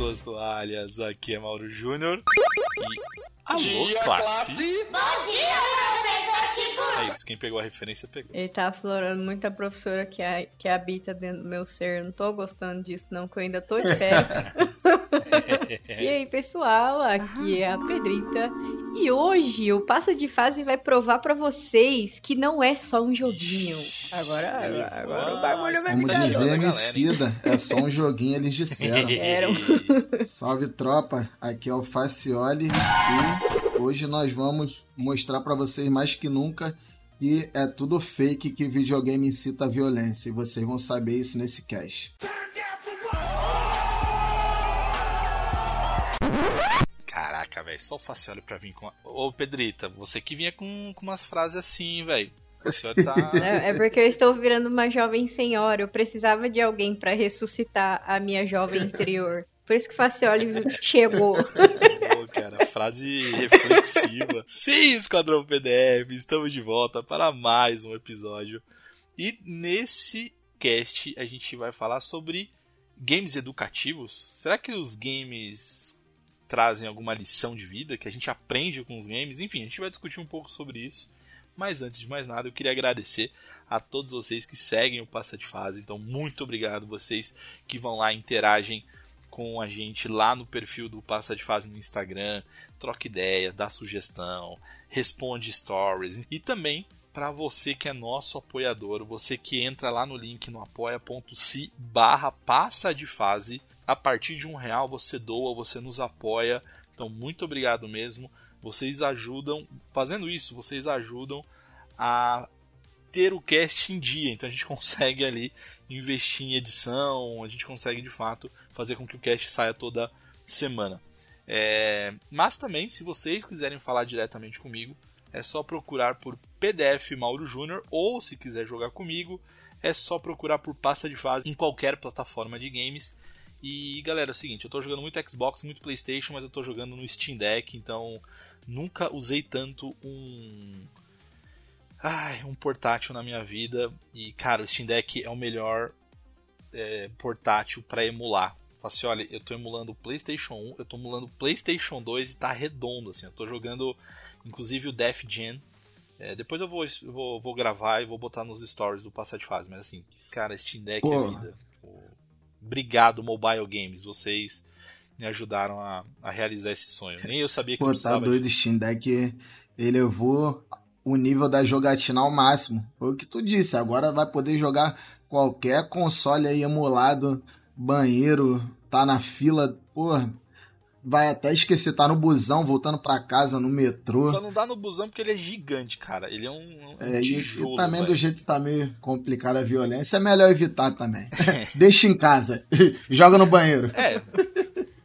Peguem suas toalhas, aqui é Mauro Júnior. E. Alô, classe! Bom dia, professor Tibu! É isso, quem pegou a referência pegou. Ele tá aflorando muita professora que, a- que habita dentro do meu ser. Não tô gostando disso, não, que eu ainda tô de férias. e aí, pessoal, aqui é a Pedrita. E hoje o Passa de Fase vai provar pra vocês que não é só um joguinho. Agora, agora, agora o bagulho vai Como dizer louco. Emicida, é só um joguinho, eles disseram. Eram. Salve tropa, aqui é o Facioli e hoje nós vamos mostrar pra vocês mais que nunca que é tudo fake que videogame incita a violência e vocês vão saber isso nesse cast. Caraca, velho, só o Facioli pra vir com. a- Ô, Pedrita, você que vinha com, com umas frases assim, velho. Tá. É é porque eu estou virando uma jovem senhora. Eu precisava de alguém pra ressuscitar a minha jovem interior. Por isso que o Facioli chegou. Pô, cara, frase reflexiva. Sim, Esquadrão PDF, estamos de volta para mais um episódio. E nesse cast a gente vai falar sobre games educativos. Será que os games trazem alguma lição de vida que a gente aprende com os games? Enfim, a gente vai discutir um pouco sobre isso. Mas antes de mais nada, eu queria agradecer a todos vocês que seguem o Passa de Fase. Então, muito obrigado vocês que vão lá interagem com a gente lá no perfil do Passa de Fase no Instagram, troca ideia, dá sugestão, responde stories e também para você que é nosso apoiador, você que entra lá no link no apoia.se barra passa de fase, a partir de um real você doa, você nos apoia, então muito obrigado mesmo, vocês ajudam, fazendo isso, vocês ajudam a ter o cast em dia, então a gente consegue ali investir em edição, a gente consegue de fato fazer com que o cast saia toda semana. É, Mas também, se vocês quiserem falar diretamente comigo, é só procurar por PDF Mauro Júnior ou se quiser jogar comigo, é só procurar por Passa de Fase em qualquer plataforma de games. E galera, é o seguinte, eu tô jogando muito Xbox, muito PlayStation, mas eu tô jogando no Steam Deck, então nunca usei tanto um ai, um portátil na minha vida. E cara, o Steam Deck é o melhor é, portátil para emular. Fala assim, olha, eu tô emulando o PlayStation 1, eu tô emulando o PlayStation 2 e tá redondo assim. Eu tô jogando inclusive o Def Gen. É, depois eu vou, vou, vou gravar e vou botar nos stories do Passar de Fase, mas assim, cara, Steam Deck Pô. é vida. Pô, Obrigado, Mobile Games, vocês me ajudaram a, a realizar esse sonho. Nem eu sabia que eu Pô, tá precisava doido, disso. Steam Deck elevou o nível da jogatina ao máximo. Foi o que tu disse, agora vai poder jogar qualquer console aí emulado, banheiro, tá na fila, porra, vai até esquecer, tá no busão, voltando pra casa, no metrô. Só não dá no busão porque ele é gigante, cara. Ele é um, um É, e, tijolo. e também do velho. jeito que tá meio complicada a violência, é melhor evitar também. Deixa em casa, joga no banheiro. É,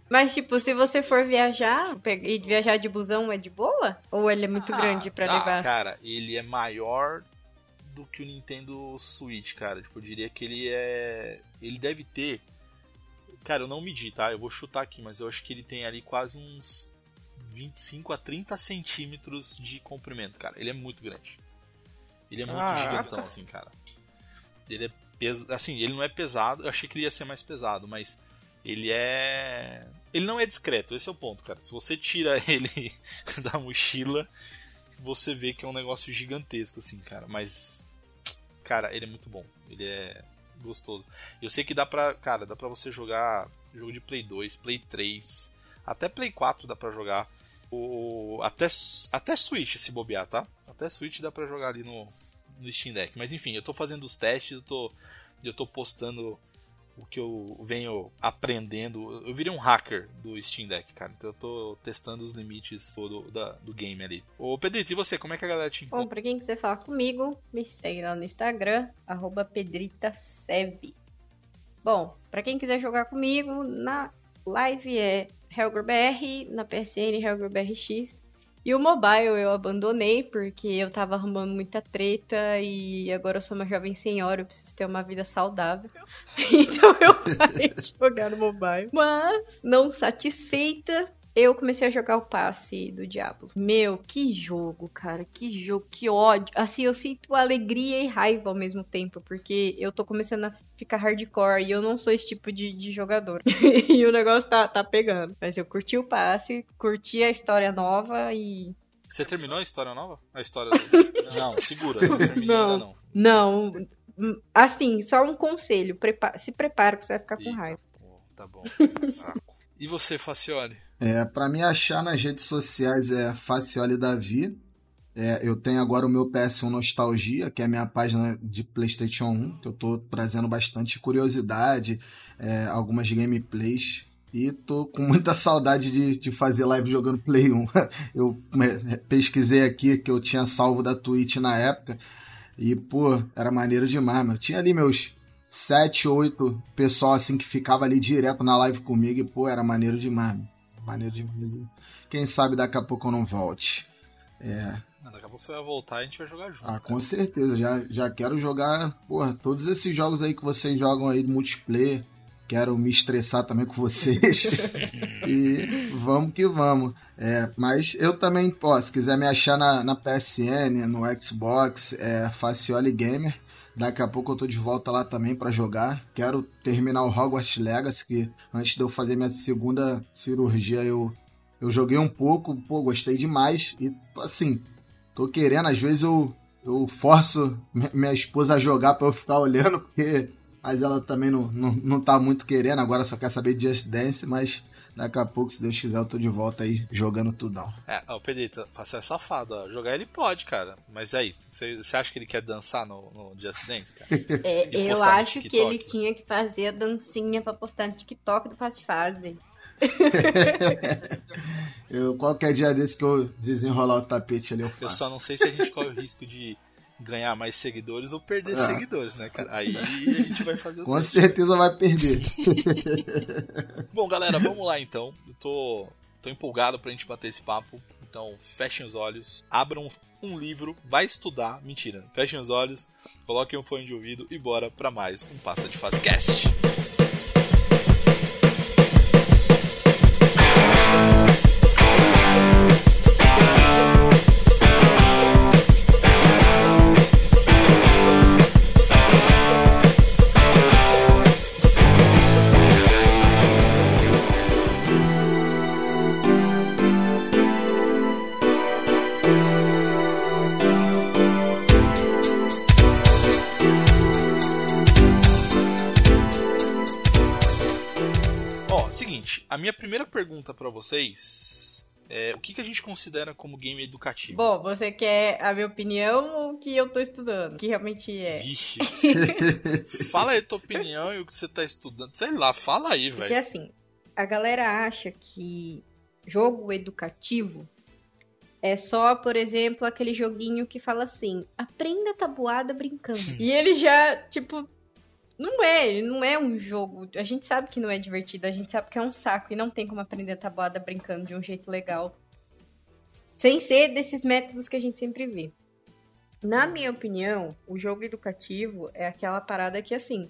Mas, tipo, se você for viajar e viajar de busão é de boa? Ou ele é muito grande pra ah, levar? Cara, ele é maior do que o Nintendo Switch, cara. Tipo, eu diria que ele é. Ele deve ter. Cara, eu não medi, tá? Eu vou chutar aqui, mas eu acho que ele tem ali quase uns 25 a 30 centímetros de comprimento, cara. Ele é muito grande. Ele é muito Caraca. gigantão, assim, cara. Ele é pes- assim, ele não é pesado, eu achei que ele ia ser mais pesado, mas ele é. Ele não é discreto, esse é o ponto, cara. Se você tira ele da mochila, você vê que é um negócio gigantesco, assim, cara. Mas, cara, ele é muito bom. Ele é gostoso. Eu sei que dá pra, cara, dá pra você jogar jogo de Play 2, Play 3, até Play 4 dá pra jogar. O, até, até Switch se bobear, tá? Até Switch dá pra jogar ali no, no Steam Deck. Mas enfim, eu tô fazendo os testes, eu tô, eu tô postando o que eu venho aprendendo. Eu virei um hacker do Steam Deck, cara. Então eu tô testando os limites do, da, do game ali. Ô Pedrito, e você? Como é que a galera te Bom, encontra? pra quem quiser falar comigo, me segue lá no Instagram, arroba pedritasev. Bom, pra quem quiser jogar comigo, na live é HelgerBR, na PSN HelgerBRX. E o mobile eu abandonei porque eu tava arrumando muita treta e agora eu sou uma jovem senhora, eu preciso ter uma vida saudável. Então eu parei de jogar no mobile. Mas, não satisfeita, eu comecei a jogar o passe do Diablo. Meu, que jogo, cara. Que jogo, que ódio. Assim, eu sinto alegria e raiva ao mesmo tempo, porque eu tô começando a ficar hardcore e eu não sou esse tipo de, de jogador. e o negócio tá, tá pegando. Mas eu curti o passe, curti a história nova e. Você terminou a história nova? A história do... Não, segura, não terminei Não. ainda não. Não. Assim, só um conselho. prepa- Se prepara que você vai ficar com Eita, raiva. pô, tá bom. Saco. E você, Facione? É, para me achar nas redes sociais é Facioli Davi. É, eu tenho agora o meu PS1 Nostalgia, que é a minha página de PlayStation 1, que eu tô trazendo bastante curiosidade, é, algumas gameplays. E tô com muita saudade de, de fazer live jogando Play 1. Eu é, pesquisei aqui que eu tinha salvo da Twitch na época. E, pô, era maneiro demais, mano. Tinha ali meus sete, oito pessoal assim que ficava ali direto na live comigo e, pô, era maneiro demais. Maneiro demais. Quem sabe daqui a pouco eu não volte. É, Não, daqui a pouco você vai voltar e a gente vai jogar junto. ah, com certeza. Já, já quero jogar, porra, todos esses jogos aí que vocês jogam aí de multiplayer. Quero me estressar também com vocês. e vamos que vamos. É, mas eu também, pô, se quiser me achar na, na PSN, no Xbox, é Facioli Gamer. Daqui a pouco eu tô de volta lá também pra jogar. Quero terminar o Hogwarts Legacy, que antes de eu fazer minha segunda cirurgia eu, eu joguei um pouco, pô, gostei demais. E assim, tô querendo, às vezes eu, eu forço mi- minha esposa a jogar pra eu ficar olhando, porque. Mas ela também não, não, não tá muito querendo, agora só quer saber de Just Dance, mas daqui a pouco, se Deus quiser, eu tô de volta aí jogando tudão. É, ó, Pedrito, você é safado, ó. Jogar ele pode, cara. Mas aí, você acha que ele quer dançar no, no Just Dance, cara? É, E eu acho que ele tinha que fazer a dancinha pra postar no TikTok do Fast Fase. Eu, qualquer dia desse que eu desenrolar o tapete ali, eu Eu faço. só não sei se a gente corre o risco de ganhar mais seguidores ou perder Ah. seguidores, né, cara? Aí a gente vai fazer o Com teste. certeza vai perder. Bom, galera, vamos lá então. Eu tô, tô empolgado pra gente bater esse papo. Então, fechem os olhos, abram um livro, vai estudar. Mentira, fechem os olhos, coloquem um fone de ouvido e bora pra mais um Passa de Fase minha primeira pergunta pra vocês é o que, que a gente considera como game educativo? Bom, você quer a minha opinião ou o que eu tô estudando? Que realmente é. Vixe. fala aí a tua opinião e o que você tá estudando. Sei lá, fala aí, Porque velho. assim, a galera acha que jogo educativo é só, por exemplo, aquele joguinho que fala assim: aprenda tabuada brincando. e ele já, tipo, não é, ele não é um jogo. A gente sabe que não é divertido, a gente sabe que é um saco e não tem como aprender tabuada brincando de um jeito legal. Sem ser desses métodos que a gente sempre vê. Na minha opinião, o jogo educativo é aquela parada que, assim,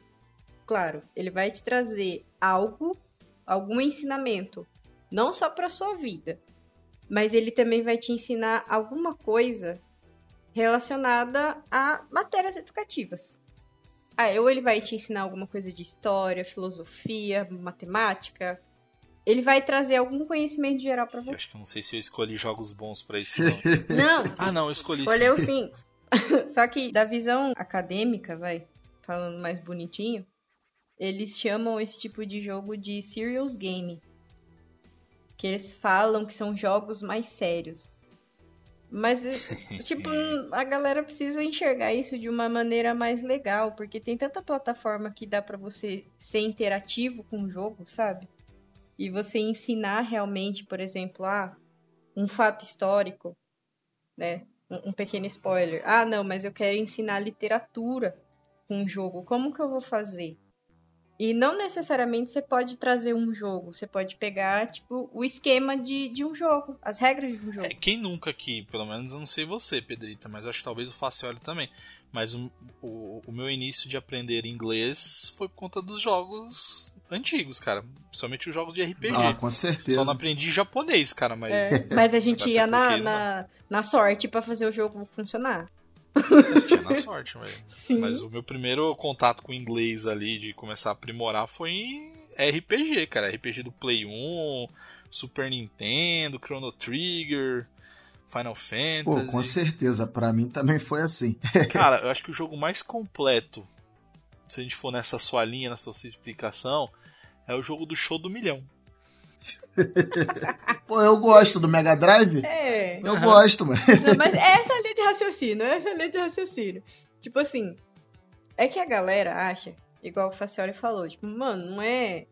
claro, ele vai te trazer algo, algum ensinamento, não só para sua vida, mas ele também vai te ensinar alguma coisa relacionada a matérias educativas. Ah, ou ele vai te ensinar alguma coisa de história, filosofia, matemática. Ele vai trazer algum conhecimento geral pra Eu você. acho que eu não sei se eu escolhi jogos bons pra isso, não. Não, ah, não, eu escolhi sim. escolheu sim. Só que da visão acadêmica, vai, falando mais bonitinho, eles chamam esse tipo de jogo de serious game. Que eles falam que são jogos mais sérios. Mas, eh, tipo, a galera precisa enxergar isso de uma maneira mais legal, porque tem tanta plataforma que dá pra você ser interativo com o jogo, sabe? E você ensinar realmente, por exemplo, ah, um fato histórico, né? Um, um pequeno spoiler. Ah, não, mas eu quero ensinar literatura com um jogo. Como que eu vou fazer? E não necessariamente você pode trazer um jogo. Você pode pegar, tipo, o esquema de, de um jogo, as regras de um jogo. É, quem nunca aqui, pelo menos eu não sei você, Pedrita, mas acho que talvez o Facioli também. Mas o, o, o meu início de aprender inglês foi por conta dos jogos antigos, cara. Principalmente os jogos de RPG. Ah, com certeza. Só não aprendi japonês, cara, mas. É, mas a gente ia na, na, na sorte pra fazer o jogo funcionar. Tinha na sorte. Mas o meu primeiro contato com o inglês ali, de começar a aprimorar, foi em RPG, cara. RPG do Play 1, Super Nintendo, Chrono Trigger, Final Fantasy. Pô, com certeza. Pra mim também foi assim. Cara, eu acho que o jogo mais completo, se a gente for nessa sua linha, nessa sua explicação, é o jogo do show do milhão. Pô, eu gosto do Mega Drive. É. Eu gosto, mano. Não, mas essa é a linha de raciocínio, essa é a linha de raciocínio. Tipo assim, é que a galera acha, igual o Facioli falou, tipo, mano, não é.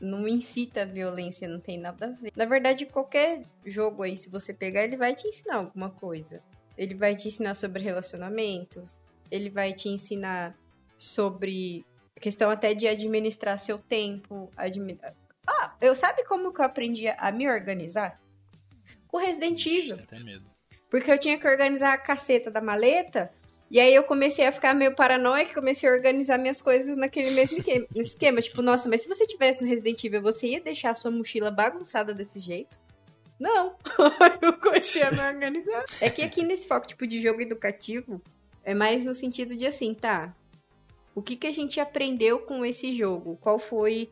Não incita a violência, não tem nada a ver. Na verdade, qualquer jogo aí, se você pegar, ele vai te ensinar alguma coisa. Ele vai te ensinar sobre relacionamentos, ele vai te ensinar sobre a questão até de administrar seu tempo. Eu sabe como que eu aprendi a me organizar? Com Resident Evil. Tem até medo. Porque eu tinha que organizar a caceta da maleta. E aí eu comecei a ficar meio paranoica, comecei a organizar minhas coisas naquele mesmo esquema. esquema. Tipo, nossa, mas se você tivesse no Resident Evil, você ia deixar a sua mochila bagunçada desse jeito? Não. eu comecei a me organizar. É que aqui nesse foco tipo de jogo educativo, é mais no sentido de assim, tá. O que, que a gente aprendeu com esse jogo? Qual foi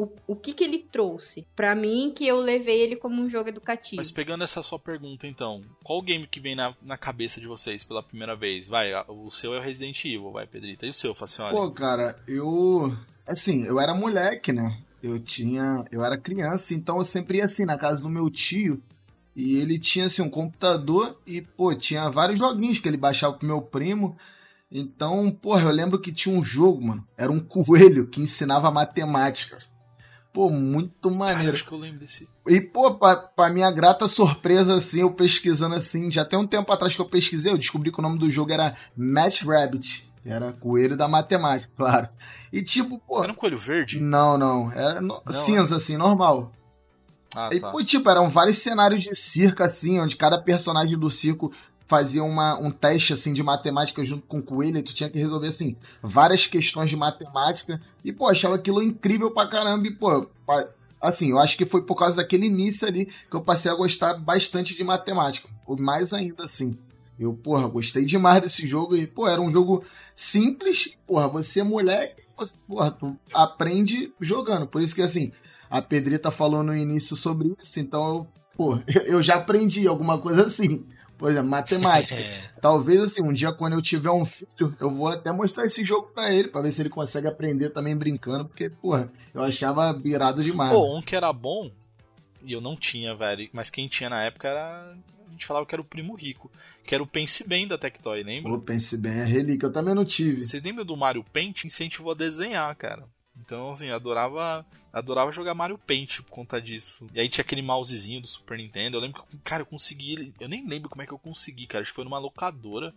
o, o que, que ele trouxe pra mim que eu levei ele como um jogo educativo? Mas pegando essa sua pergunta, então, qual game que vem na, na cabeça de vocês pela primeira vez? Vai, o seu é o Resident Evil, vai, Pedrita. E o seu, Facioli? Pô, cara, eu. Assim, eu era moleque, né? Eu tinha. Eu era criança, então eu sempre ia assim na casa do meu tio. E ele tinha assim um computador e, pô, tinha vários joguinhos que ele baixava pro meu primo. Então, porra, eu lembro que tinha um jogo, mano. Era um coelho que ensinava matemática. Pô, muito maneiro. acho que eu lembro desse. E, pô, pra, pra minha grata surpresa, assim, eu pesquisando assim, já tem um tempo atrás que eu pesquisei, eu descobri que o nome do jogo era Match Rabbit. Era coelho da matemática, claro. E tipo, pô. Era um coelho verde? Não, não. Era no- Não, cinza, assim, normal. Ah, E, tá. pô, tipo, eram vários cenários de circo, assim, onde cada personagem do circo fazia uma, um teste, assim, de matemática junto com o coelho, tu tinha que resolver, assim, várias questões de matemática. E, pô, achava aquilo incrível pra caramba. E, pô, assim, eu acho que foi por causa daquele início ali que eu passei a gostar bastante de matemática. Ou mais ainda, assim. Eu, porra, gostei demais desse jogo e, pô, era um jogo simples. Porra, você é moleque, porra, tu aprende jogando. Por isso que, assim, a Pedrita falou no início sobre isso, então pô, eu já aprendi alguma coisa assim. Por exemplo, matemática. É, Talvez, assim, um dia quando eu tiver um filho, eu vou até mostrar esse jogo pra ele, pra ver se ele consegue aprender também brincando, porque, porra, eu achava virado demais. Pô, um que era bom, e eu não tinha, velho, mas quem tinha na época era. A gente falava que era o primo rico, que era o Pense Bem da Tectoy, lembra? Pô, pense bem, é relíquia, eu também não tive. Vocês lembram do Mario Paint? Incentivou a desenhar, cara. Então, assim, adorava, adorava jogar Mario Paint por conta disso. E aí tinha aquele mousezinho do Super Nintendo. Eu lembro que, cara, eu consegui. Eu nem lembro como é que eu consegui, cara. Acho que foi numa locadora.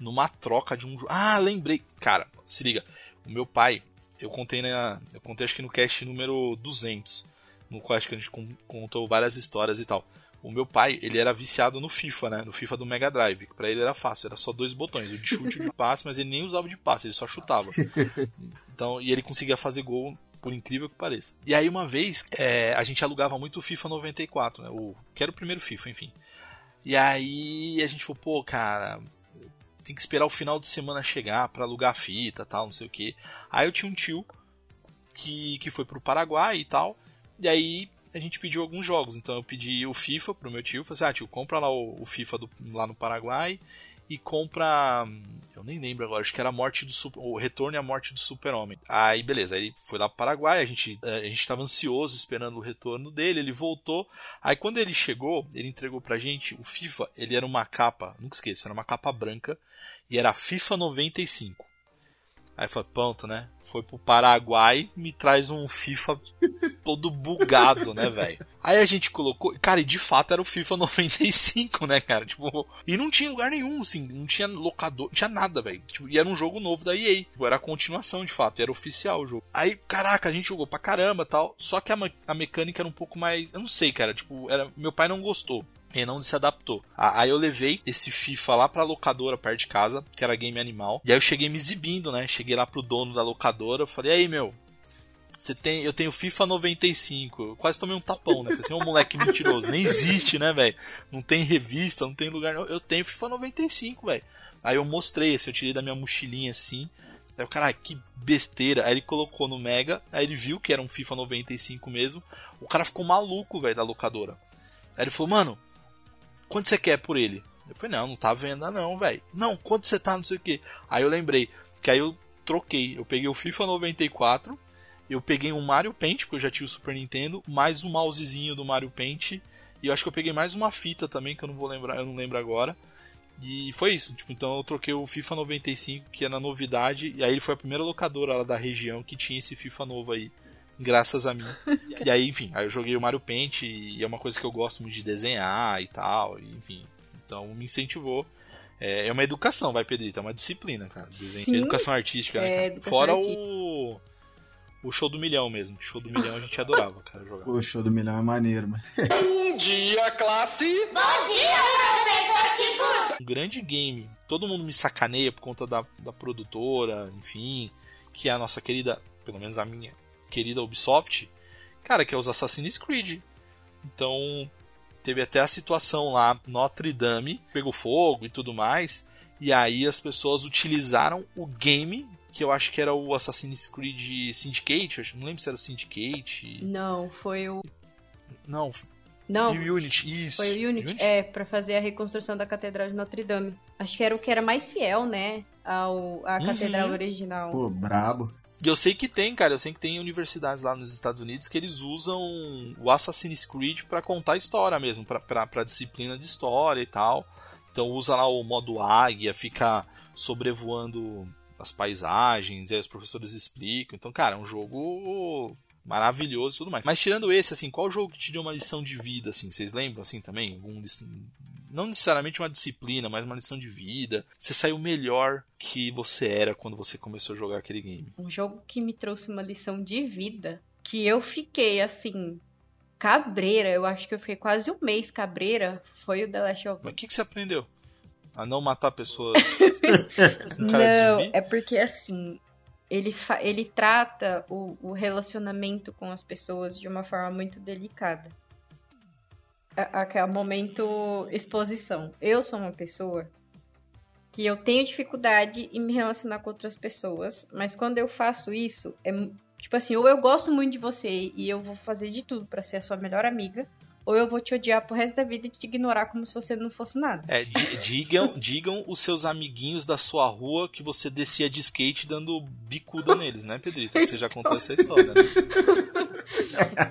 Numa troca de um jogo. Ah, lembrei. Cara, se liga. O meu pai, eu contei na. Eu contei acho que no cast número 200. No qual acho que a gente con- contou várias histórias e tal. O meu pai, ele era viciado no FIFA, né? No FIFA do Mega Drive. que Pra ele era fácil, era só dois botões, o de chute e o de passe, mas ele nem usava de passe, ele só chutava. Então, e ele conseguia fazer gol, por incrível que pareça. E aí, uma vez, é, a gente alugava muito o FIFA 94, né? O, que era o primeiro FIFA, enfim. E aí a gente falou, pô, cara, tem que esperar o final de semana chegar pra alugar fita tal, não sei o que. Aí eu tinha um tio que, que foi pro Paraguai e tal. E aí a gente pediu alguns jogos. Então eu pedi o FIFA pro meu tio. Falei assim, ah, tio, compra lá o, o FIFA do, lá no Paraguai e compra. Eu nem lembro agora, acho que era a morte do o retorno e a morte do Super-Homem. Aí beleza, aí ele foi lá pro Paraguai, a gente, a gente tava ansioso esperando o retorno dele, ele voltou. Aí quando ele chegou, ele entregou pra gente o FIFA, ele era uma capa, nunca esqueço, era uma capa branca e era FIFA 95. Aí foi pronto, né? Foi pro Paraguai, me traz um FIFA todo bugado, né, velho? Aí a gente colocou, cara, e de fato era o FIFA 95, né, cara? Tipo, e não tinha lugar nenhum, assim, não tinha locador, não tinha nada, velho. Tipo, e era um jogo novo da EA. Tipo, era a continuação, de fato, era oficial o jogo. Aí, caraca, a gente jogou pra caramba tal. Só que a, a mecânica era um pouco mais. Eu não sei, cara. Tipo, era, meu pai não gostou. E não se adaptou. Aí eu levei esse FIFA lá pra locadora perto de casa, que era Game Animal. E aí eu cheguei me exibindo, né? Cheguei lá pro dono da locadora, falei, aí meu, você tem, eu tenho FIFA 95. Eu quase tomei um tapão, né? É um moleque mentiroso. Nem existe, né, velho? Não tem revista, não tem lugar. Eu tenho FIFA 95, velho. Aí eu mostrei, assim, eu tirei da minha mochilinha assim. Aí o cara, que besteira. Aí ele colocou no Mega, aí ele viu que era um FIFA 95 mesmo. O cara ficou maluco, velho, da locadora. Aí ele falou, mano, quanto você quer por ele? Eu falei, não, não tá venda não, velho. Não, quanto você tá, não sei o que. Aí eu lembrei, que aí eu troquei. Eu peguei o FIFA 94, eu peguei um Mario Paint, porque eu já tinha o Super Nintendo, mais um mousezinho do Mario Paint. E eu acho que eu peguei mais uma fita também, que eu não vou lembrar, eu não lembro agora. E foi isso. Tipo, então eu troquei o FIFA 95, que era novidade, e aí ele foi a primeira locadora lá da região que tinha esse FIFA novo aí graças a mim. e aí, enfim, aí eu joguei o Mario Paint e é uma coisa que eu gosto muito de desenhar e tal, e, enfim. Então me incentivou. É, é uma educação, vai, Pedrito, é uma disciplina, cara. Desenho, educação artística, né, É, cara? educação Fora artística. o. O show do milhão mesmo. que Show do milhão a gente adorava, cara, jogar. O show do milhão é maneiro, mas. Bom dia, classe! Bom dia, professor Tiburcio. um grande game. Todo mundo me sacaneia por conta da, da produtora, enfim, que é a nossa querida, pelo menos a minha querida Ubisoft, cara, que é os Assassin's Creed. Então, teve até a situação lá, Notre Dame pegou fogo e tudo mais, e aí as pessoas utilizaram o game, que eu acho que era o Assassin's Creed Syndicate, não lembro se era o Syndicate. Não, foi o. Não, Não, e o Unity, isso. foi o Unity. É, pra fazer a reconstrução da Catedral de Notre Dame. Acho que era o que era mais fiel, né? Ao, à Uhum. Catedral original. Pô, brabo. E eu sei que tem, cara, eu sei que tem universidades lá nos Estados Unidos que eles usam o Assassin's Creed pra contar história mesmo, pra disciplina de história e tal. Então usa lá o modo águia, fica sobrevoando as paisagens, e aí os professores explicam. Então, cara, é um jogo maravilhoso e tudo mais. Mas tirando esse, assim, qual jogo que te deu uma lição de vida, assim? Vocês lembram, assim, também? Algum não necessariamente uma disciplina, mas uma lição de vida. Você saiu melhor que você era quando você começou a jogar aquele game. Um jogo que me trouxe uma lição de vida. Que eu fiquei assim. Cabreira, eu acho que eu fiquei quase um mês cabreira. Foi o The Last of Mas Us. o que, que você aprendeu? A não matar pessoas de Não, é porque assim. Ele, ele trata o, o relacionamento com as pessoas de uma forma muito delicada. Aquele momento exposição. Eu sou uma pessoa que eu tenho dificuldade em me relacionar com outras pessoas, mas quando eu faço isso, é tipo assim, ou eu gosto muito de você e eu vou fazer de tudo pra ser a sua melhor amiga, ou eu vou te odiar pro resto da vida e te ignorar como se você não fosse nada. É, di- digam, digam os seus amiguinhos da sua rua que você descia de skate dando bicuda neles, né, Pedrito? Você já contou essa história, né?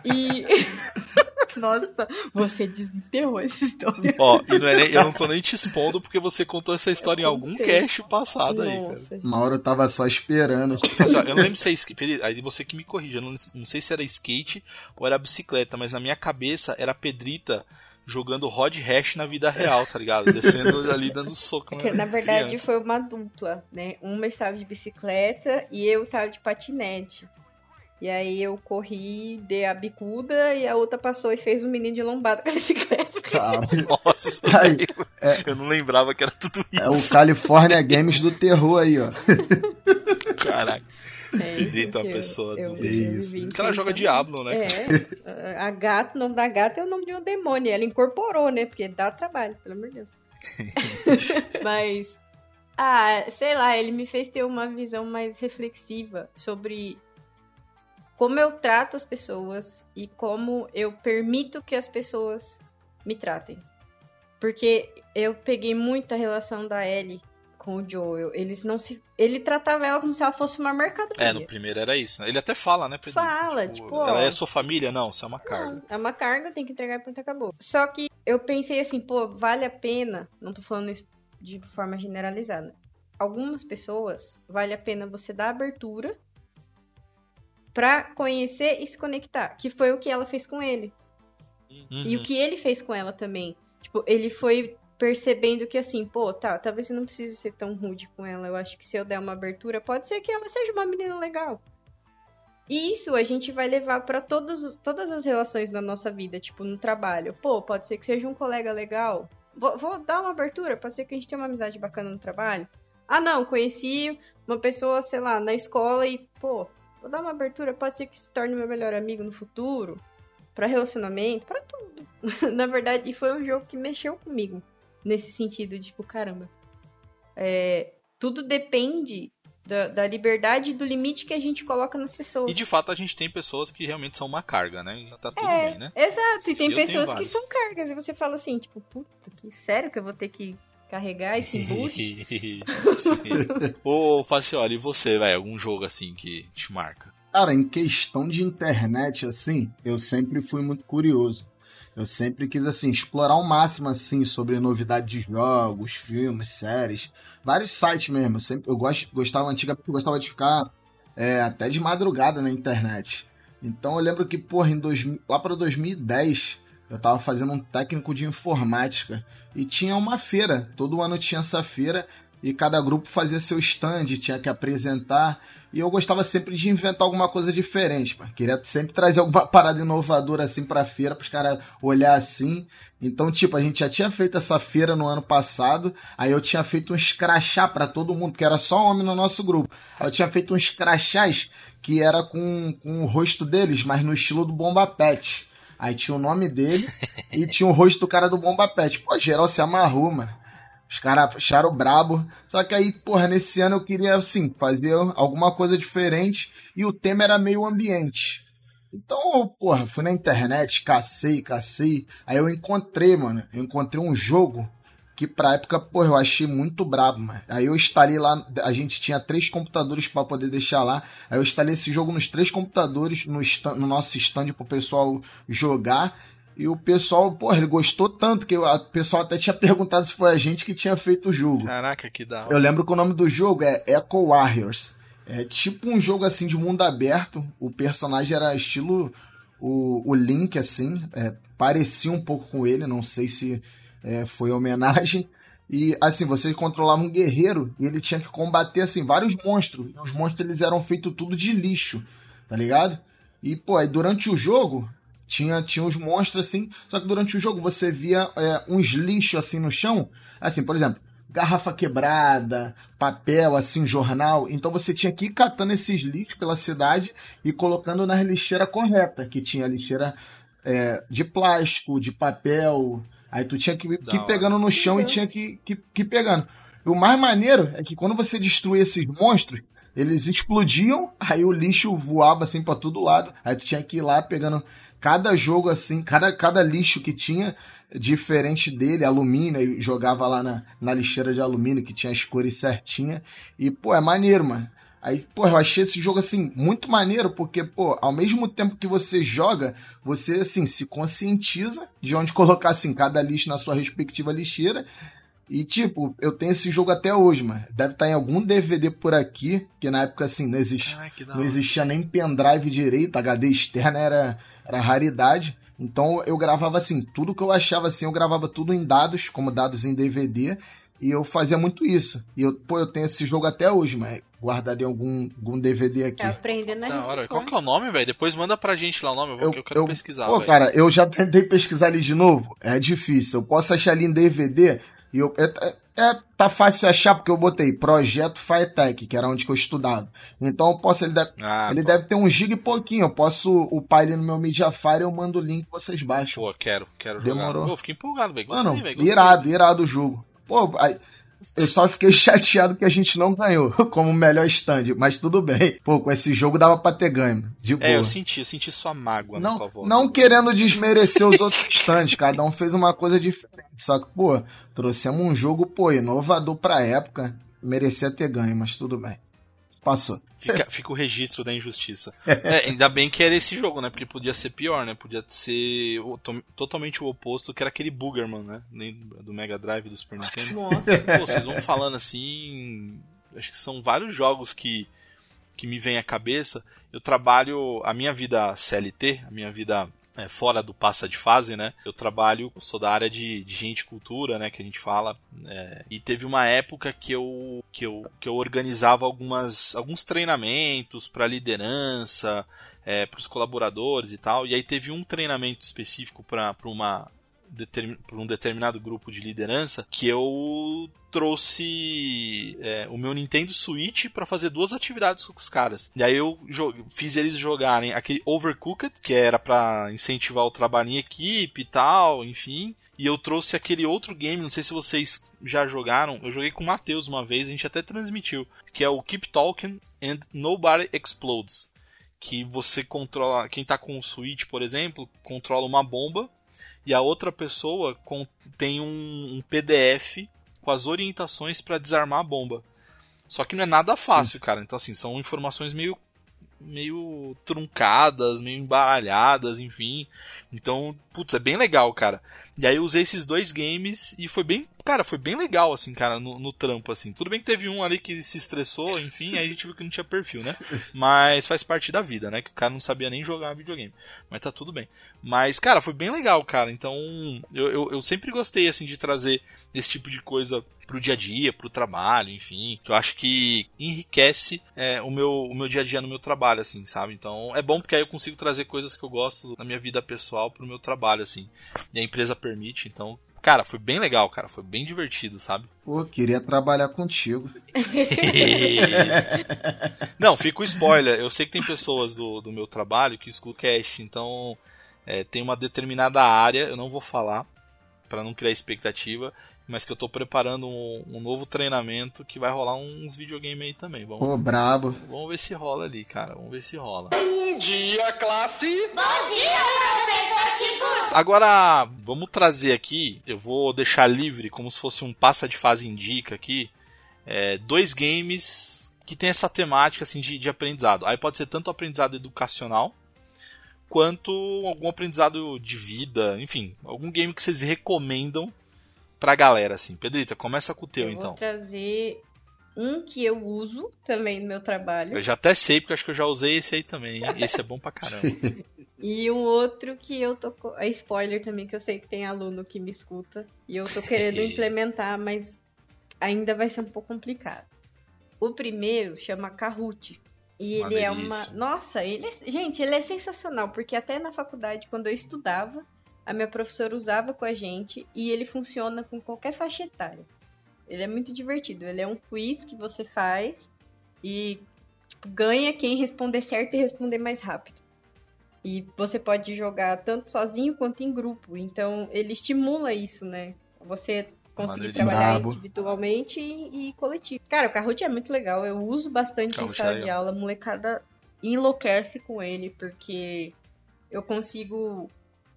E. Nossa, você desenterrou essa história. Ó, e não é nem- eu não tô nem te expondo porque você contou essa história em algum contei. cast passado aí, cara. Nossa, gente. Mauro tava só esperando. Assim, ó, eu não lembro se é skate. Aí você que me corrija. Eu não, não sei se era skate ou era bicicleta, mas na minha cabeça era a Pedrita jogando Rod Hash na vida real, tá ligado? Descendo ali dando soco Porque, na verdade, criança. foi uma dupla, né? Uma estava de bicicleta e eu estava de patinete. E aí eu corri, dei a bicuda e a outra passou e fez um menino de lombada com a bicicleta. Cara, Nossa, Aí, eu não lembrava que era tudo isso. é o California Games do terror aí, ó. Caraca. É é que eu- pessoa eu- do- eu Isso. vivi Que ela joga. Diablo, né? É, a gata, o nome da gata é o nome de um demônio. Ela incorporou, né? Porque dá trabalho, pelo amor de Deus. Mas Ah, sei lá, ele me fez ter uma visão mais reflexiva sobre como eu trato as pessoas e como eu permito que as pessoas me tratem. Porque eu peguei muita relação da Ellie com o Joel. Eles não se. Ele tratava ela como se ela fosse uma mercadoria. É, no primeiro era isso. Né? Ele até fala, né, Pedro? Fala, tipo, ó, ela é sua família? Não, isso é uma carga. Não, é uma carga, tem que entregar e pronto, acabou. Só que eu pensei assim, pô, vale a pena, não tô falando isso de forma generalizada. Algumas pessoas, vale a pena você dar abertura pra conhecer e se conectar. Que foi o que ela fez com ele. Uhum. E o que ele fez com ela também. Tipo, ele foi percebendo que assim, pô, tá, talvez eu não precise ser tão rude com ela. Eu acho que se eu der uma abertura, pode ser que ela seja uma menina legal. E isso a gente vai levar os- todas as relações da nossa vida, tipo, no trabalho. Pô, pode ser que seja um colega legal. Vou, vou dar uma abertura, pode ser que a gente tenha uma amizade bacana no trabalho. Ah, não, conheci uma pessoa, sei lá, na escola e, pô, vou dar uma abertura, pode ser que se torne meu melhor amigo no futuro. Pra relacionamento, pra tudo. Na verdade, e foi um jogo que mexeu comigo. Nesse sentido, de, tipo, caramba. É, tudo depende da, da liberdade e do limite que a gente coloca nas pessoas. E de fato a gente tem pessoas que realmente são uma carga, né? E Tá tudo É, bem, né? Exato, e tem Eu pessoas que são cargas, e você fala assim, tipo, puta, que sério que eu vou ter que carregar esse embuste? Ô, Facioli, e você, velho? Algum jogo assim que te marca? Cara, em questão de internet, assim, eu sempre fui muito curioso. Eu sempre quis, assim, explorar ao máximo, assim, sobre novidade de jogos, filmes, séries. Vários sites mesmo. Eu, sempre, eu gost, gostava, antigamente, eu gostava de ficar é, até de madrugada na internet. Então eu lembro que, porra, em dois, lá para 2010, eu tava fazendo um técnico de informática. E tinha uma feira. Todo ano tinha essa feira. E cada grupo fazia seu stand, tinha que apresentar. E eu gostava sempre de inventar alguma coisa diferente, mano. Queria sempre trazer alguma parada inovadora assim pra feira, pros caras olhar assim. Então, tipo, a gente já tinha feito essa feira no ano passado. Aí eu tinha feito um escrachá pra todo mundo, porque era só homem no nosso grupo. Aí eu tinha feito uns crachás que era com, com o rosto deles, mas no estilo do Bomba Pet. Aí tinha o nome dele e tinha o rosto do cara do Bomba Pet. Pô, geral se amarrou, mano. Os caras acharam brabo. Só que aí, porra, nesse ano eu queria, assim, fazer alguma coisa diferente. E o tema era meio ambiente. Então, porra, fui na internet, cacei, cacei. Aí eu encontrei, mano. Eu encontrei um jogo que pra época, porra, eu achei muito brabo, mano. Aí eu instalei lá, a gente tinha três computadores pra poder deixar lá. Aí eu instalei esse jogo nos três computadores, no, stand- no nosso stand pro pessoal jogar. E o pessoal, porra, ele gostou tanto que o pessoal até tinha perguntado se foi a gente que tinha feito o jogo. Caraca, que da hora. Eu lembro que o nome do jogo é Echo Warriors. É tipo um jogo assim de mundo aberto. O personagem era estilo o, o Link, assim. é, parecia um pouco com ele, não sei se é, foi homenagem. E assim, você controlava um guerreiro e ele tinha que combater assim vários monstros. E os monstros eles eram feitos tudo de lixo, tá ligado? E pô, aí durante o jogo tinha, tinha os monstros assim, só que durante o jogo você via é, uns lixos assim no chão, assim, por exemplo, garrafa quebrada, papel, assim, jornal. Então você tinha que ir catando esses lixos pela cidade e colocando na lixeira correta, que tinha lixeira é, de plástico, de papel. Aí tu tinha que, que pegando no chão e tinha que, que, que ir pegando. O mais maneiro é que quando você destruía esses monstros, eles explodiam, aí o lixo voava assim pra todo lado. Aí tu tinha que ir lá pegando cada jogo assim, cada, cada lixo que tinha diferente dele, alumínio, e jogava lá na, na lixeira de alumínio que tinha as cores certinhas. E, pô, é maneiro, mano. Aí, pô, eu achei esse jogo assim muito maneiro, porque, pô, ao mesmo tempo que você joga, você assim se conscientiza de onde colocar assim cada lixo na sua respectiva lixeira. E tipo, eu tenho esse jogo até hoje, mano. Deve estar em algum DVD por aqui, que na época assim não da não existia nem pendrive direito, HD externa era, era raridade. Então eu gravava assim, tudo que eu achava assim, eu gravava tudo em dados, como dados em DVD, e eu fazia muito isso. E eu, pô, eu tenho esse jogo até hoje, mas guardado em algum, algum DVD aqui. É aprendendo a Da hora. Qual que é o nome, velho? Depois manda pra gente lá o nome, eu, vou- eu quero pesquisar, Pô, velho. cara, eu já tentei pesquisar ali de novo. É difícil. Eu posso achar ali em DVD e eu. É, é- é- tá fácil achar porque eu botei Projeto Firetech, que era onde que eu estudava. Então eu posso. Ele deve, Ah, ele pô. deve ter um giga e pouquinho. Eu posso upar ele no meu Mediafire eu mando o link e vocês baixam. Pô, quero, quero Demorou. jogar. Pô, fiquei empolgado, velho. Mano, irado, irado o jogo. Pô, aí, Eu só fiquei chateado que a gente não ganhou como melhor stand, mas tudo bem. Pô, com esse jogo dava pra ter ganho, de boa. É, eu senti, eu senti sua mágoa na Não, não querendo desmerecer os outros stands, cada um fez uma coisa diferente. Só que, pô, trouxemos um jogo, pô, inovador pra época. Merecia ter ganho, mas tudo bem. Passou. Fica, fica o registro da injustiça. É, ainda bem que era esse jogo, né? Porque podia ser pior, né? Podia ser o- to- totalmente o oposto, que era aquele Boogerman, né? Lembra Do Mega Drive do Super Nintendo. Nossa. Pô, vocês vão falando assim. Acho que são vários jogos que, que me vêm à cabeça. Eu trabalho a minha vida CLT, a minha vida é, fora do passa de fase, né? Eu trabalho, sou da área de, de gente e cultura, né? Que a gente fala. é, e teve uma época que eu, que eu, que eu organizava algumas, alguns treinamentos para liderança, é, para os colaboradores e tal. E aí teve um treinamento específico para uma por um determinado grupo de liderança que eu trouxe é, o meu Nintendo Switch para fazer duas atividades com os caras. E aí eu fiz eles jogarem aquele Overcooked, que era para incentivar o trabalho em equipe e tal, enfim. E eu trouxe aquele outro game, não sei se vocês já jogaram, eu joguei com o Matheus uma vez, a gente até transmitiu, que é o Keep Talking and Nobody Explodes. Que você controla, quem tá com o Switch, por exemplo, controla uma bomba e a outra pessoa com- tem um, um PDF com as orientações para desarmar a bomba. Só que não é nada fácil, cara. Então, assim, são informações meio, meio truncadas, meio embaralhadas, enfim. Então, putz, é bem legal, cara. E aí eu usei esses dois games e foi bem, cara, foi bem legal, assim, cara, no, no trampo, assim. Tudo bem que teve um ali que se estressou, enfim, aí a gente viu que não tinha perfil, né? Mas faz parte da vida, né? Que o cara não sabia nem jogar videogame. Mas tá tudo bem. Mas, cara, foi bem legal, cara. Então, eu, eu, eu sempre gostei, assim, de trazer esse tipo de coisa pro dia a dia, pro trabalho, enfim. Que eu acho que enriquece é, o, meu, o meu dia a dia no meu trabalho, assim, sabe? Então, é bom porque aí eu consigo trazer coisas que eu gosto na minha vida pessoal pro meu trabalho, assim. E a empresa permite, então. Cara, foi bem legal, cara. Foi bem divertido, sabe? Pô, queria trabalhar contigo. Não, fica o spoiler. Eu sei que tem pessoas do, do meu trabalho que escutam cast, então é, tem uma determinada área, eu não vou falar pra não criar expectativa, mas que eu tô preparando um, um novo treinamento que vai rolar uns videogame aí também. Vamos, Pô, brabo. vamos ver se rola ali, cara. Vamos ver se rola. Bom dia, classe. Bom dia, professor Tiburcio. Agora, vamos trazer aqui, eu vou deixar livre, como se fosse um passa de fase indica aqui, é, dois games que tem essa temática assim, de, de aprendizado. Aí pode ser tanto aprendizado educacional, quanto algum aprendizado de vida, enfim, algum game que vocês recomendam pra galera, assim. Pedrita, começa com o teu, eu então. vou trazer um que eu uso também no meu trabalho. Eu já até sei, porque acho que eu já usei esse aí também, hein? Esse é bom pra caramba. E um outro que eu tô. É spoiler também, que eu sei que tem aluno que me escuta. E eu tô querendo implementar, mas ainda vai ser um pouco complicado. O primeiro chama Kahoot. E Uma ele é delícia. uma. Nossa, ele é... gente, ele é sensacional, porque até na faculdade, quando eu estudava, a minha professora usava com a gente e ele funciona com qualquer faixa etária. Ele é muito divertido. Ele é um quiz que você faz e tipo, ganha quem responder certo e responder mais rápido. E você pode jogar tanto sozinho quanto em grupo. Então ele estimula isso, né? Você conseguir trabalhar Brabo. individualmente e, e coletivo. Cara, o Kahoot é muito legal. Eu uso bastante em Kahoot é sala de legal. aula. A molecada enlouquece com ele, porque eu consigo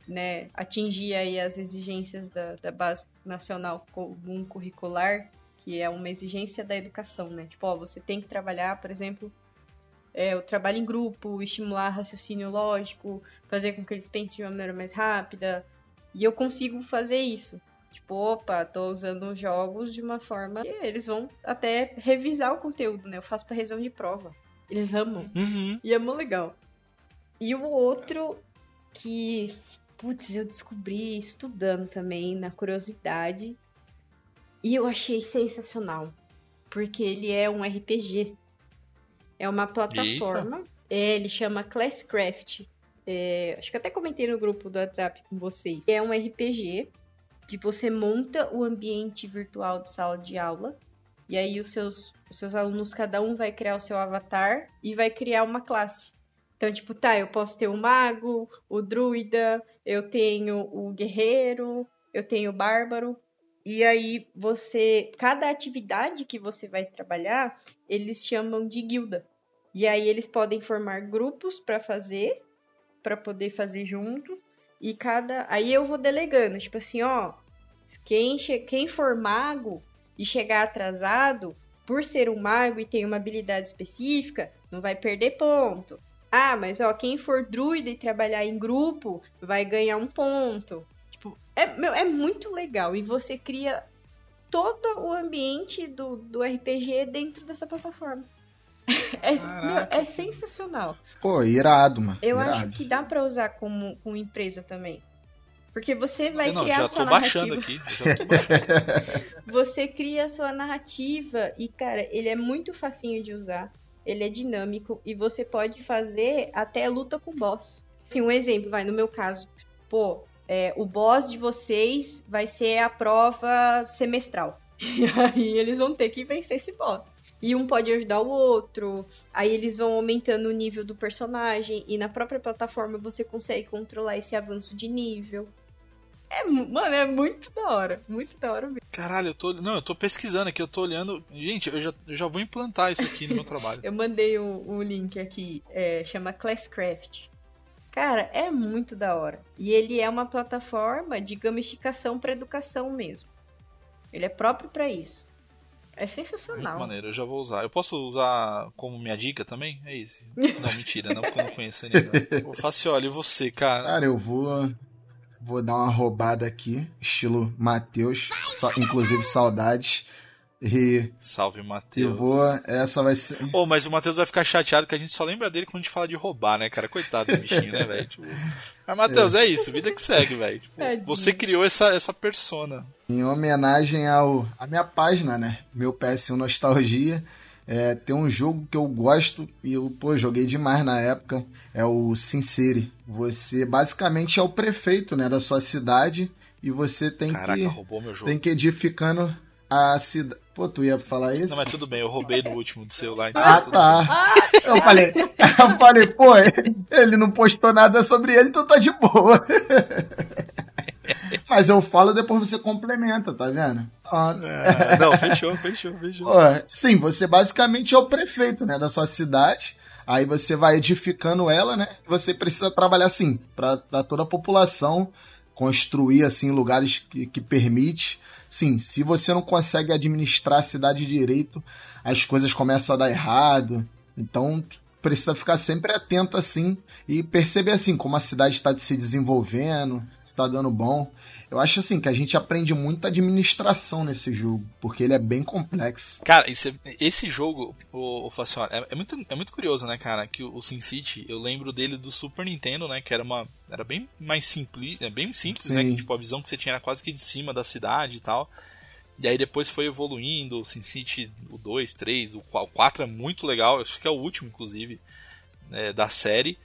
né, atingir aí as exigências da, da base nacional comum curricular, que é uma exigência da educação, né? Tipo, ó, você tem que trabalhar, por exemplo, é, o trabalho em grupo, estimular raciocínio lógico, fazer com que eles pensem de uma maneira mais rápida. E eu consigo fazer isso. Tipo, opa, tô usando os jogos de uma forma que eles vão até revisar o conteúdo, né? Eu faço pra revisão de prova. Eles amam. Uhum. E é mó legal. E o outro que, putz, eu descobri estudando também, na curiosidade. E eu achei sensacional. Porque ele é um RPG. É uma plataforma. É, ele chama Classcraft. É, acho que até comentei no grupo do WhatsApp com vocês. É um RPG que você monta o ambiente virtual de sala de aula. E aí os seus, os seus alunos, cada um vai criar o seu avatar e vai criar uma classe. Então, tipo, tá, eu posso ter o mago, o druida, eu tenho o guerreiro, eu tenho o bárbaro. E aí você, cada atividade que você vai trabalhar, eles chamam de guilda. E aí eles podem formar grupos para fazer, para poder fazer juntos. E cada, aí eu vou delegando, tipo assim, ó, quem quem for mago e chegar atrasado, por ser um mago e ter uma habilidade específica, não vai perder ponto. Ah, mas ó, quem for druida e trabalhar em grupo vai ganhar um ponto. Tipo, é, meu, é muito legal. E você cria todo o ambiente do, do RPG dentro dessa plataforma. É, meu, é sensacional. Pô, irado, mano. Eu irado. acho que dá pra usar como, como empresa também. Porque você vai não, criar já a sua tô baixando narrativa. aqui. Já tô baixando. Você cria a sua narrativa e, cara, ele é muito facinho de usar. Ele é dinâmico e você pode fazer até luta com boss. Assim, um exemplo, vai, no meu caso. Pô, é, o boss de vocês vai ser a prova semestral. E aí eles vão ter que vencer esse boss. E um pode ajudar o outro. Aí eles vão aumentando o nível do personagem. E na própria plataforma você consegue controlar esse avanço de nível. É, mano, é muito da hora. Muito da hora mesmo. Caralho, eu tô. Não, eu tô pesquisando aqui, eu tô olhando. Gente, eu já, eu já vou implantar isso aqui no meu trabalho. Eu mandei o, o link aqui, é, chama Classcraft. Cara, é muito da hora. E ele é uma plataforma de gamificação para educação mesmo. Ele é próprio para isso. É Muito sensacional. maneiro, eu já vou usar. Eu posso usar como minha dica também? É isso. Não, mentira, não, porque eu não conheço ainda. Ô, Facioli, e você, cara? Cara, eu vou. Vou dar uma roubada aqui, estilo Matheus, sa- inclusive saudades. E Salve, eu Matheus. vou. Essa vai ser. Ô, mas o Matheus vai ficar chateado que a gente só lembra dele quando a gente fala de roubar, né, cara? Coitado do bichinho, né, velho? Tipo... Mas, Matheus, é. isso, vida que segue, velho. Tipo, Tadinho. você criou essa, essa persona. Em homenagem ao a minha página, né? Meu PS1 Nostalgia. É, tem um jogo que eu gosto e eu pô, joguei demais na época. É o Sincere. Você basicamente é o prefeito né, da sua cidade e você tem Caraca, que, roubou meu jogo. tem que edificando a cidade. Pô, tu ia falar isso? Não, mas tudo bem, eu roubei no último do celular. Então Ah, tudo tá. Eu falei, eu falei, pô, ele não postou nada sobre ele, então tá de boa. Mas eu falo depois você complementa, tá vendo? Ah, não, fechou, fechou, fechou. Sim, você basicamente é o prefeito, né, da sua cidade. Aí você vai edificando ela, né? Você precisa trabalhar assim para toda a população construir assim lugares que, que permite. Sim, se você não consegue administrar a cidade direito, as coisas começam a dar errado. Então precisa ficar sempre atento assim e perceber assim como a cidade está se desenvolvendo, está dando bom. Eu acho assim que a gente aprende muita administração nesse jogo, porque ele é bem complexo. Cara, esse, esse jogo, o, o é, é muito, é muito curioso, né, cara? Que o, o SimCity, eu lembro dele do Super Nintendo, né? Que era uma. Era bem mais simples, é bem simples, né? Sim. Que, tipo, a visão que você tinha era quase que de cima da cidade e tal. E aí depois foi evoluindo, o SimCity, o 2, 3, o 4, o 4 é muito legal, acho que é o último, inclusive, né, da série.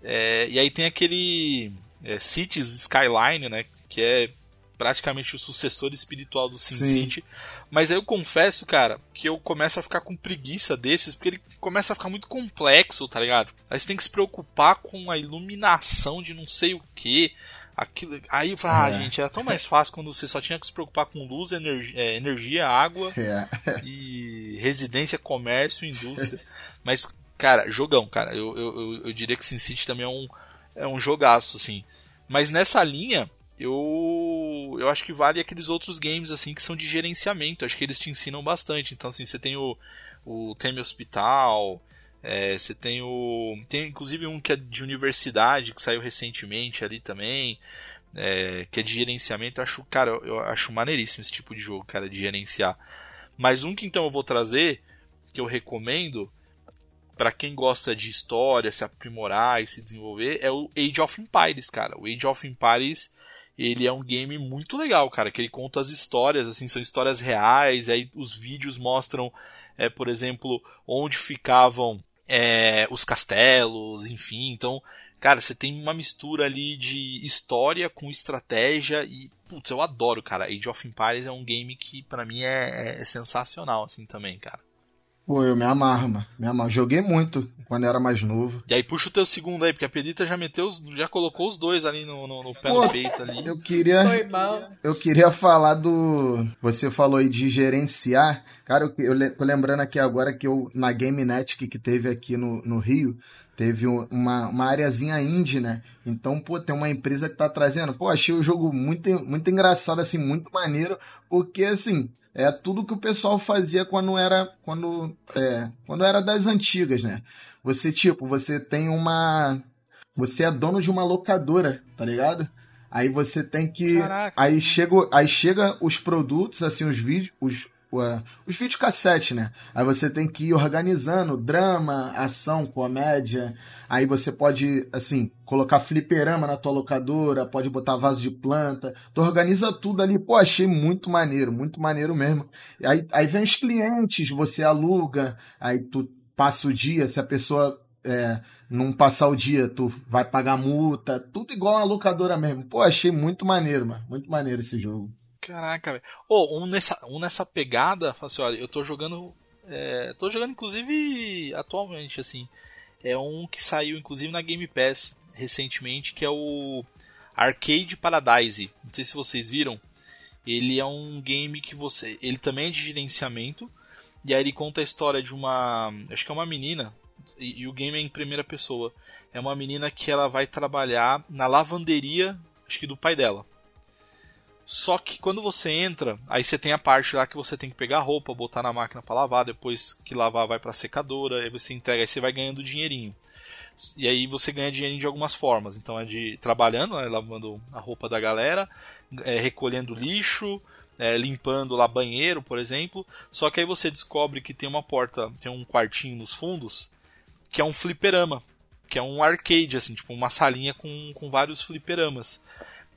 É, e aí tem aquele é, Cities Skyline, né? Que é praticamente o sucessor espiritual do SimCity. Mas aí eu confesso, cara, que eu começo a ficar com preguiça desses, porque ele começa a ficar muito complexo, tá ligado? Aí você tem que se preocupar com a iluminação de não sei o que. Aquilo... Aí eu falo, ah, É. gente, era tão mais fácil quando você só tinha que se preocupar com luz, energia, é, energia água É. e residência, comércio, indústria. Mas, cara, jogão, cara. Eu, eu, eu, eu diria que SimCity também é um, é um jogaço, assim. Mas nessa linha, eu, eu acho que vale aqueles outros games, assim, que são de gerenciamento. Acho que eles te ensinam bastante. Então, assim, você tem o, o Teme Hospital, é, você tem o. Tem inclusive um que é de universidade, que saiu recentemente ali também. é, que é de gerenciamento. Eu acho, cara, eu, acho maneiríssimo esse tipo de jogo, cara, de gerenciar. Mas um que então eu vou trazer, que eu recomendo, para quem gosta de história, se aprimorar e se desenvolver, é o Age of Empires, cara. O Age of Empires, ele é um game muito legal, cara, que ele conta as histórias, assim, são histórias reais, aí os vídeos mostram, é, por exemplo, onde ficavam é, os castelos, enfim, então, cara, você tem uma mistura ali de história com estratégia e, putz, eu adoro, cara. Age of Empires é um game que, pra mim, é, é sensacional, assim, também, cara. Pô, eu me amarro, mano. Me amarro. Joguei muito quando era mais novo. E aí puxa o teu segundo aí, porque a Pedrita já meteu os, já colocou os dois ali no, no, no pé Pô, no peito ali. Eu queria. Foi mal. Eu queria falar do. Você falou aí de gerenciar. Cara, eu, eu tô lembrando aqui agora que eu, na GameNet que, que teve aqui no, no Rio, teve um- uma, uma areazinha indie, né? Então, pô, tem uma empresa que tá trazendo. Pô, achei o jogo muito, muito engraçado, assim, muito maneiro, porque, assim. É tudo que o pessoal fazia quando era quando é, quando era das antigas, né? Você tipo, você tem uma você é dono de uma locadora, tá ligado? Aí você tem que. Caraca. Aí chega, aí chega os produtos, assim, os vídeos. Os, os videocassete, né? Aí você tem que ir organizando drama, ação, comédia. Aí você pode, assim, colocar fliperama na tua locadora, pode botar vaso de planta. Tu organiza tudo ali. Pô, achei muito maneiro, muito maneiro mesmo. Aí, aí vem os clientes, você aluga, aí tu passa o dia, se a pessoa é, não passar o dia, tu vai pagar multa, tudo igual uma locadora mesmo. Pô, achei muito maneiro, mano. Muito maneiro esse jogo. Caraca, velho. Ô, um nessa, um nessa pegada, assim, olha, eu tô jogando. É, tô jogando inclusive atualmente, assim. É um que saiu inclusive na Game Pass recentemente, que é o Arcade Paradise. Não sei se vocês viram. Ele é um game que você. Ele também é de gerenciamento. E aí ele conta a história de uma. Acho que é uma menina. E, e o game é em primeira pessoa. É uma menina que ela vai trabalhar na lavanderia, acho que do pai dela. Só que quando você entra, aí você tem a parte lá que você tem que pegar a roupa, botar na máquina para lavar, depois que lavar vai para secadora, aí você entrega, aí você vai ganhando dinheirinho. E aí você ganha dinheirinho de algumas formas. Então é de trabalhando, né, lavando a roupa da galera, é, recolhendo lixo, é, limpando lá banheiro, por exemplo. Só que aí você descobre que tem uma porta, tem um quartinho nos fundos, que é um fliperama, que é um arcade, assim, tipo uma salinha com, com vários fliperamas.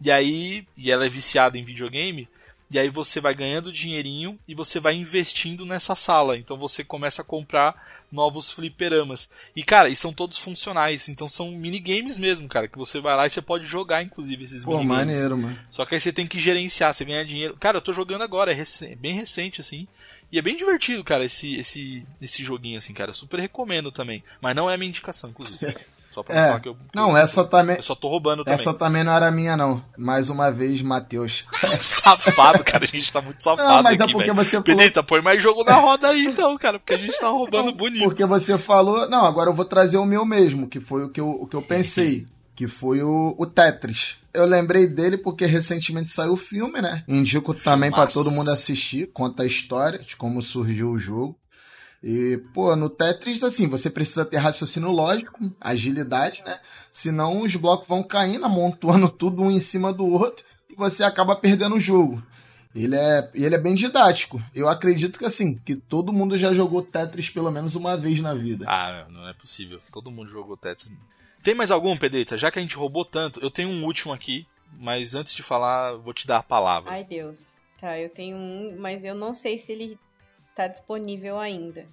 E aí, e ela é viciada em videogame, e aí você vai ganhando dinheirinho e você vai investindo nessa sala. Então você começa a comprar novos fliperamas. E cara, e são todos funcionais, então são minigames mesmo, cara, que você vai lá e você pode jogar inclusive esses Pô, minigames. maneiro, mano. Só que aí você tem que gerenciar, você ganha dinheiro. Cara, eu tô jogando agora, é recen- bem recente assim. E é bem divertido, cara, esse, esse, esse joguinho assim, cara. Eu super recomendo também. Mas não é a minha indicação, inclusive. Só pra É. falar que eu. que Não, eu- essa também. Eu só tô roubando também. Essa também não era minha, não. Mais uma vez, Matheus. Safado, cara, a gente tá muito safado Não, mas é aqui, porque velho. você falou- Pedrita, põe mais jogo na roda aí então, cara, porque a gente tá roubando bonito. Porque você falou. Não, agora eu vou trazer o meu mesmo, que foi o que eu, o que eu pensei. Que foi o, o Tetris. Eu lembrei dele porque recentemente saiu o filme, né? Indico também pra Filmaço. todo mundo assistir. Conta a história de como surgiu o jogo. E, pô, no Tetris, assim, você precisa ter raciocínio lógico, agilidade, né? Senão os blocos vão caindo, amontoando tudo um em cima do outro e você acaba perdendo o jogo. Ele é, ele é bem didático. Eu acredito que, assim, que todo mundo já jogou Tetris pelo menos uma vez na vida. Ah, não é possível. Todo mundo jogou Tetris. Tem mais algum, Pedrita? Já que a gente roubou tanto, eu tenho um último aqui, mas antes de falar, vou te dar a palavra. Ai, Deus. Tá, eu tenho um, mas eu não sei se ele tá disponível ainda.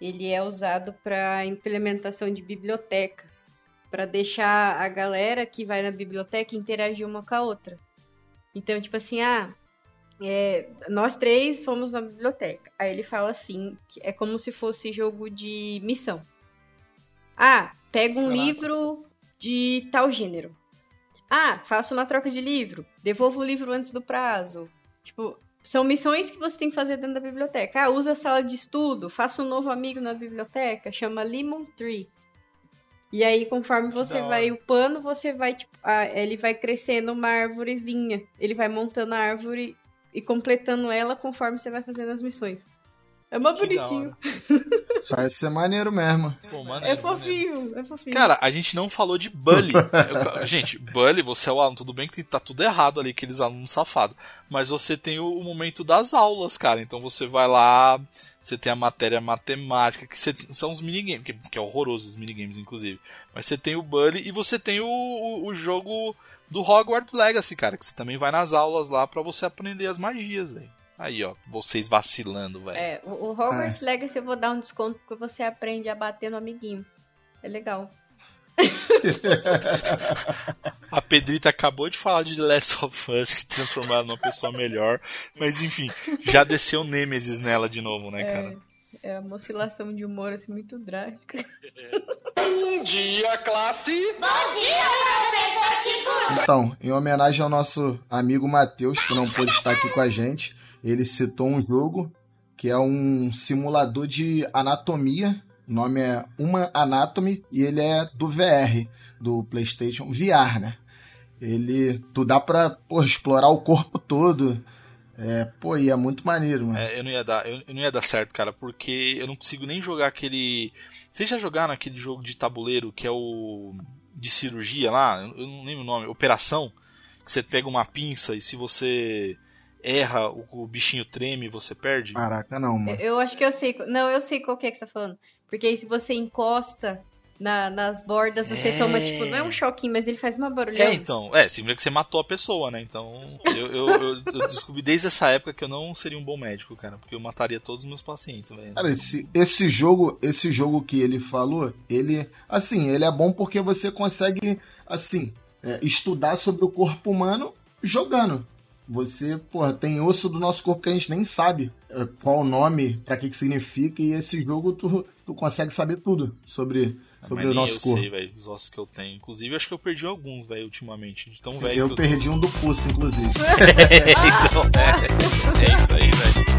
Ele é usado para implementação de biblioteca, para deixar a galera que vai na biblioteca interagir uma com a outra. Então, tipo assim, ah, é, nós três fomos na biblioteca. Aí ele fala assim, que é como se fosse jogo de missão. Ah, pega um Caraca. livro de tal gênero. Ah, faça uma troca de livro. Devolva o livro antes do prazo. Tipo, são missões que você tem que fazer dentro da biblioteca. Ah, usa a sala de estudo. Faça um novo amigo na biblioteca. Chama Lemon Tree. E aí, conforme você hora. vai upando, você vai, tipo, ah, ele vai crescendo uma árvorezinha. Ele vai montando a árvore e completando ela conforme você vai fazendo as missões. É mó da bonitinho. Parece ser maneiro mesmo. Pô, maneiro, É maneiro. fofinho, é fofinho. Cara, a gente não falou de Bully. Eu- gente, Bully, você é o aluno, tudo bem que tá tudo errado ali, aqueles alunos safados. Mas você tem o, momento das aulas, cara. Então você vai lá, você tem a matéria matemática, que você- são os minigames, que, que é horroroso os minigames, inclusive. Mas você tem o Bully e você tem o, o, o jogo do Hogwarts Legacy, cara, que você também vai nas aulas lá pra você aprender as magias, velho. Aí, ó, vocês vacilando, velho. É, o, Hogwarts Legacy eu vou dar um desconto porque você aprende a bater no amiguinho. É legal. A Pedrita acabou de falar de The Last of Us, que transformaram numa pessoa melhor. Mas enfim, já desceu Nemesis nela de novo, né, cara? é uma oscilação de humor assim muito drástica. Bom dia, classe! Bom dia, professor Tiburcio! Então, em homenagem ao nosso amigo Matheus, que não pôde estar aqui com a gente, ele citou um jogo que é um simulador de anatomia. O nome é Uma Anatomy e ele é do VR, do PlayStation VR, né? Ele, tu dá pra pô, explorar o corpo todo. É, pô, e é muito maneiro, mano. É, eu não ia dar, eu, eu não ia dar certo, cara, porque eu não consigo nem jogar aquele. Vocês já jogaram aquele jogo de tabuleiro que é o de cirurgia lá? Eu eu não lembro o nome. Operação. Que você pega uma pinça e se você erra, o, o bichinho treme e você perde. Caraca, não, Eu, mano. eu acho que eu sei. Não, eu sei qual que é que você tá falando. Porque aí se você encosta na- nas bordas, você É. toma, tipo, não é um choquinho, mas ele faz uma barulhão. É, então. É, significa que você matou a pessoa, né? Então, eu, eu, eu- eu descobri desde essa época que eu não seria um bom médico, cara. Porque eu mataria todos os meus pacientes, velho. Cara, esse, esse jogo, esse jogo que ele falou, ele, assim, ele é bom porque você consegue, assim, é, estudar sobre o corpo humano jogando. Você, porra, tem osso do nosso corpo que a gente nem sabe é, qual o nome, pra que que significa, e esse jogo tu, tu consegue saber tudo sobre, sobre Mas o nosso eu corpo. sei, velho, os ossos que eu tenho. Inclusive, acho que eu perdi alguns, velho, ultimamente. De tão velho Eu perdi um do pulso, inclusive. então, é, é isso aí, velho.